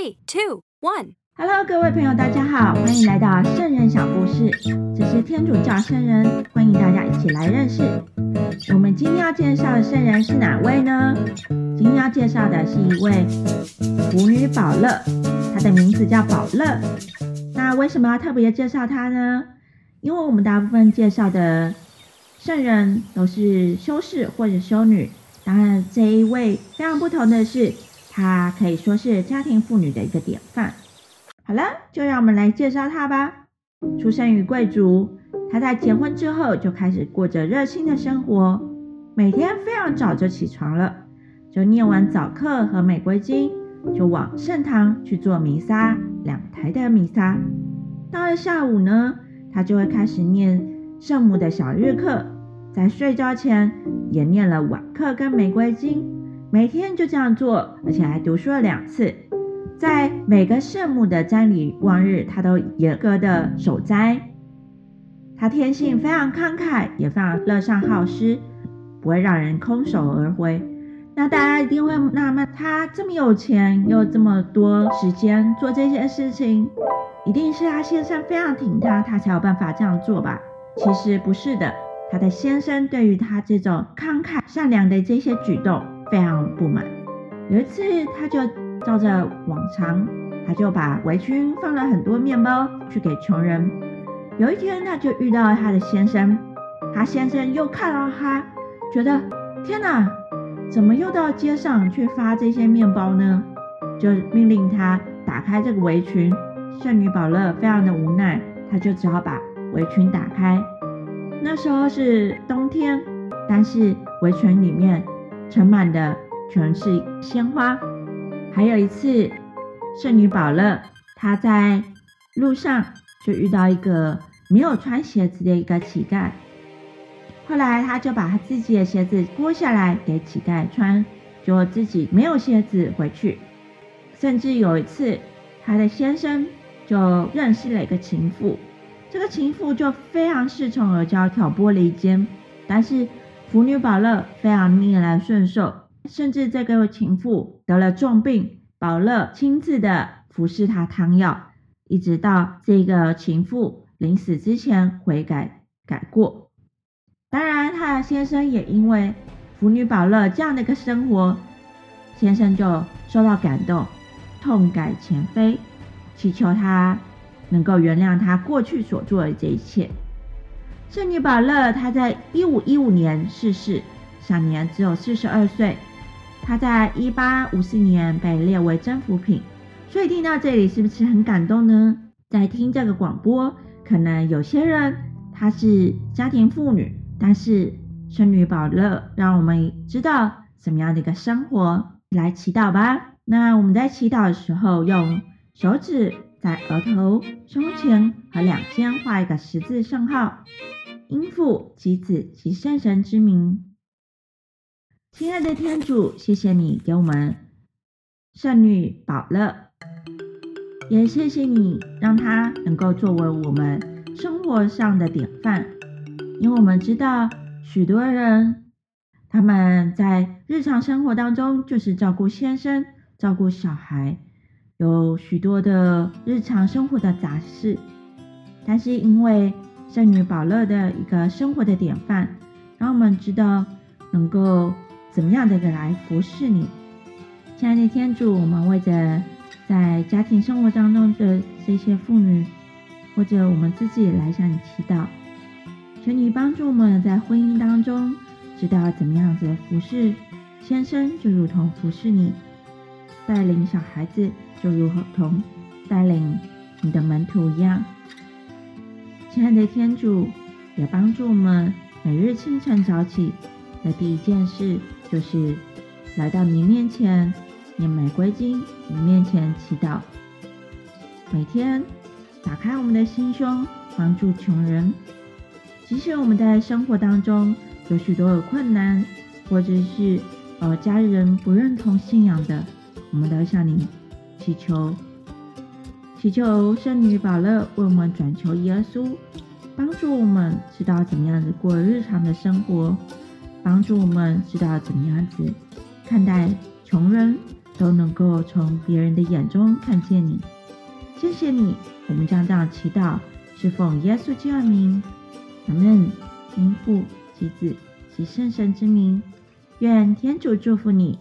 Three, two, one. Hello，各位朋友，大家好，欢迎来到圣人小故事。这是天主教圣人，欢迎大家一起来认识。我们今天要介绍的圣人是哪位呢？今天要介绍的是一位妇女宝乐，她的名字叫宝乐。那为什么要特别介绍她呢？因为我们大部分介绍的圣人都是修士或者修女，当然这一位非常不同的是，她可以说是家庭妇女的一个典范。好了，就让我们来介绍她吧。出生于贵族，她在结婚之后就开始过着热心的生活，每天非常早就起床了，就念完早课和玫瑰经，就往圣堂去做弥撒，两台的弥撒。到了下午呢，她就会开始念圣母的小日课，在睡觉前也念了晚课跟玫瑰经，每天就这样做，而且还读书了两次。在每个圣母的瞻礼望日，他都严格的守斋。他天性非常慷慨，也非常乐善好施，不会让人空手而回。那大家一定会纳闷，他这么有钱，又这么多时间做这些事情，一定是他先生非常挺他，他才有办法这样做吧？其实不是的，他的先生对于他这种慷慨善良的这些举动非常不满。有一次，他就。照着往常，他就把围裙放了很多面包去给穷人。有一天，他就遇到他的先生，他先生又看到他，觉得天哪，怎么又到街上去发这些面包呢？就命令他打开这个围裙。圣女宝乐非常的无奈，他就只好把围裙打开。那时候是冬天，但是围裙里面盛满的全是鲜花。还有一次，圣女宝乐她在路上就遇到一个没有穿鞋子的一个乞丐，后来她就把她自己的鞋子脱下来给乞丐穿，就自己没有鞋子回去。甚至有一次，她的先生就认识了一个情妇，这个情妇就非常恃宠而骄，挑拨离间。但是妇女宝乐非常逆来顺受。甚至这个情妇得了重病，宝乐亲自的服侍她汤药，一直到这个情妇临死之前悔改改过。当然，他的先生也因为妇女宝乐这样的一个生活，先生就受到感动，痛改前非，祈求他能够原谅他过去所做的这一切。圣女宝乐她在一五一五年逝世，享年只有四十二岁。她在一八五四年被列为征服品，所以听到这里是不是很感动呢？在听这个广播，可能有些人她是家庭妇女，但是圣女宝乐让我们知道什么样的一个生活。来祈祷吧。那我们在祈祷的时候，用手指在额头、胸前和两肩画一个十字圣号，应父及子及圣神之名。亲爱的天主，谢谢你给我们圣女保乐，也谢谢你让她能够作为我们生活上的典范。因为我们知道许多人他们在日常生活当中就是照顾先生、照顾小孩，有许多的日常生活的杂事。但是因为圣女宝乐的一个生活的典范，让我们知道能够。怎么样的一个来服侍你，亲爱的天主，我们为着在家庭生活当中的这些妇女，或者我们自己来向你祈祷，求你帮助我们在婚姻当中知道怎么样子服侍先生，就如同服侍你；带领小孩子，就如同带领你的门徒一样。亲爱的天主，也帮助我们每日清晨早起的第一件事。就是来到你面前念玫瑰经，你面前祈祷，每天打开我们的心胸，帮助穷人。即使我们在生活当中有许多的困难，或者是呃家人不认同信仰的，我们都要向你祈求，祈求圣女宝乐为我们转求耶稣，帮助我们知道怎么样子过日常的生活。帮助我们知道怎么样子看待穷人，都能够从别人的眼中看见你。谢谢你，我们将这样祈祷，是奉耶稣基督名，阿门。因父及子及圣神之名，愿天主祝福你。